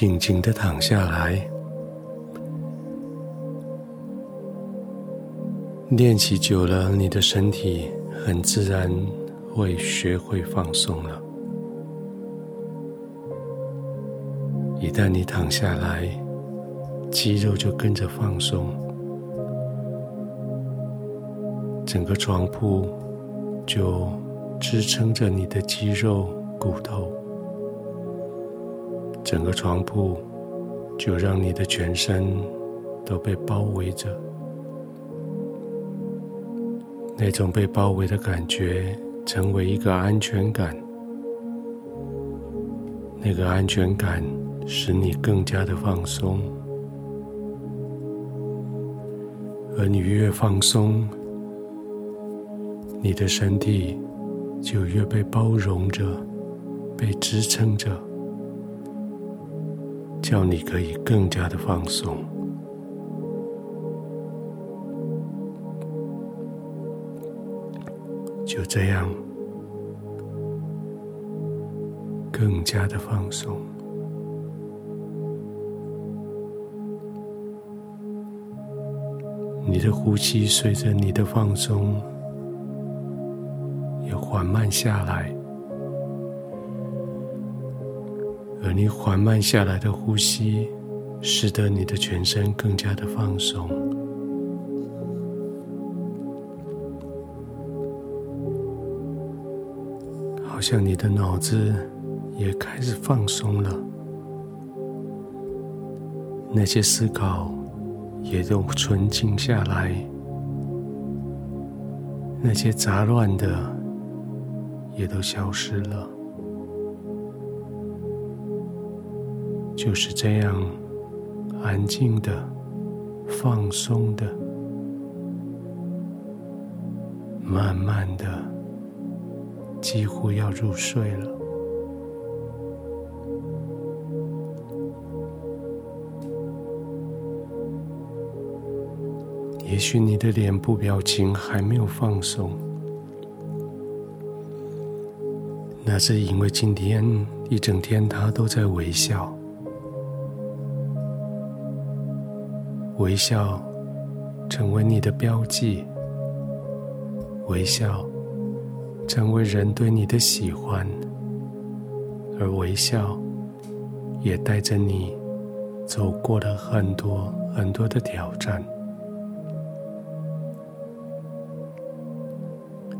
静静的躺下来，练习久了，你的身体很自然会学会放松了。一旦你躺下来，肌肉就跟着放松，整个床铺就支撑着你的肌肉骨头。整个床铺就让你的全身都被包围着，那种被包围的感觉成为一个安全感，那个安全感使你更加的放松，而你越放松，你的身体就越被包容着，被支撑着。叫你可以更加的放松，就这样，更加的放松。你的呼吸随着你的放松，也缓慢下来。而你缓慢下来的呼吸，使得你的全身更加的放松，好像你的脑子也开始放松了，那些思考也都纯净下来，那些杂乱的也都消失了。就是这样，安静的、放松的、慢慢的，几乎要入睡了。也许你的脸部表情还没有放松，那是因为今天一整天他都在微笑。微笑成为你的标记，微笑成为人对你的喜欢，而微笑也带着你走过了很多很多的挑战。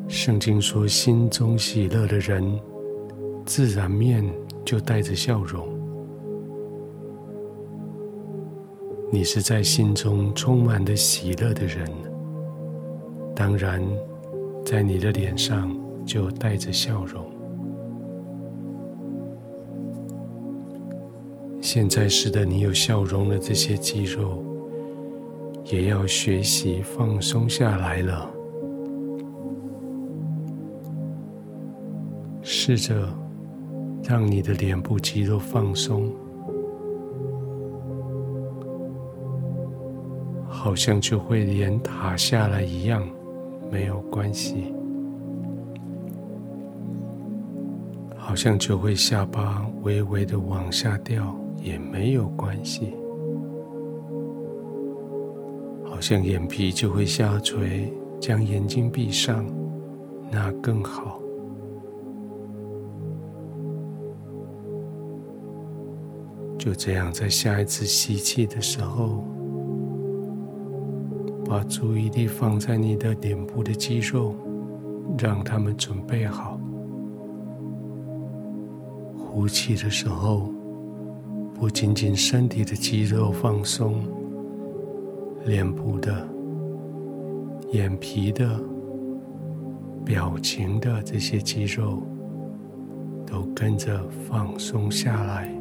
圣经说：“心中喜乐的人，自然面就带着笑容。”你是在心中充满了喜乐的人，当然，在你的脸上就带着笑容。现在使得你有笑容的这些肌肉，也要学习放松下来了。试着让你的脸部肌肉放松。好像就会脸塌下来一样，没有关系；好像就会下巴微微的往下掉，也没有关系；好像眼皮就会下垂，将眼睛闭上，那更好。就这样，在下一次吸气的时候。把注意力放在你的脸部的肌肉，让他们准备好。呼气的时候，不仅仅身体的肌肉放松，脸部的、眼皮的、表情的这些肌肉都跟着放松下来。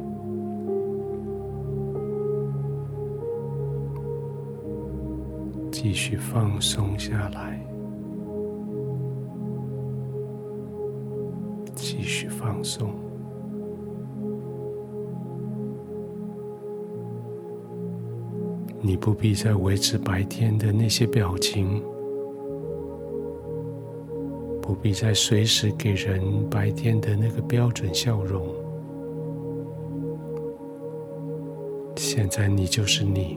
继续放松下来，继续放松。你不必再维持白天的那些表情，不必再随时给人白天的那个标准笑容。现在你就是你，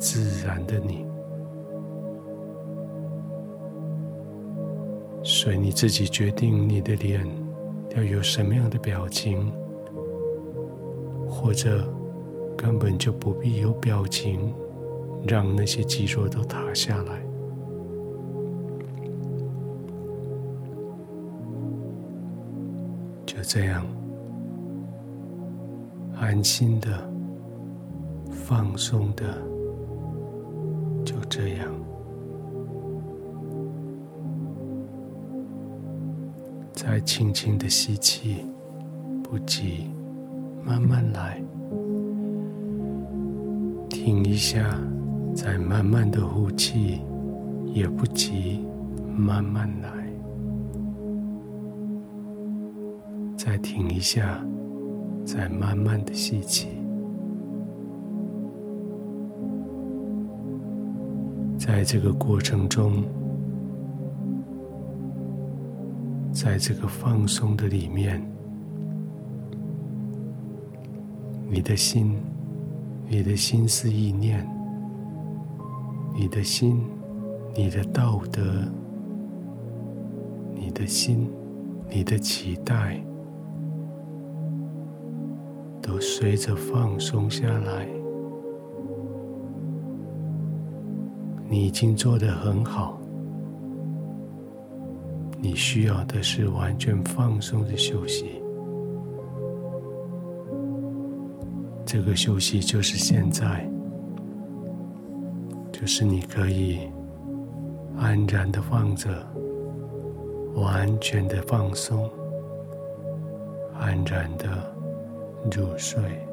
自然的你，随你自己决定你的脸要有什么样的表情，或者根本就不必有表情，让那些肌肉都塌下来。就这样，安心的、放松的，再轻轻的吸气，不急，慢慢来，停一下，再慢慢的呼气，也不急，慢慢来。再停一下，再慢慢的吸气。在这个过程中，在这个放松的里面，你的心、你的心思意念、你的心、你的道德、你的心、你的期待。都随着放松下来，你已经做得很好。你需要的是完全放松的休息。这个休息就是现在，就是你可以安然的放着，完全的放松，安然的。入睡。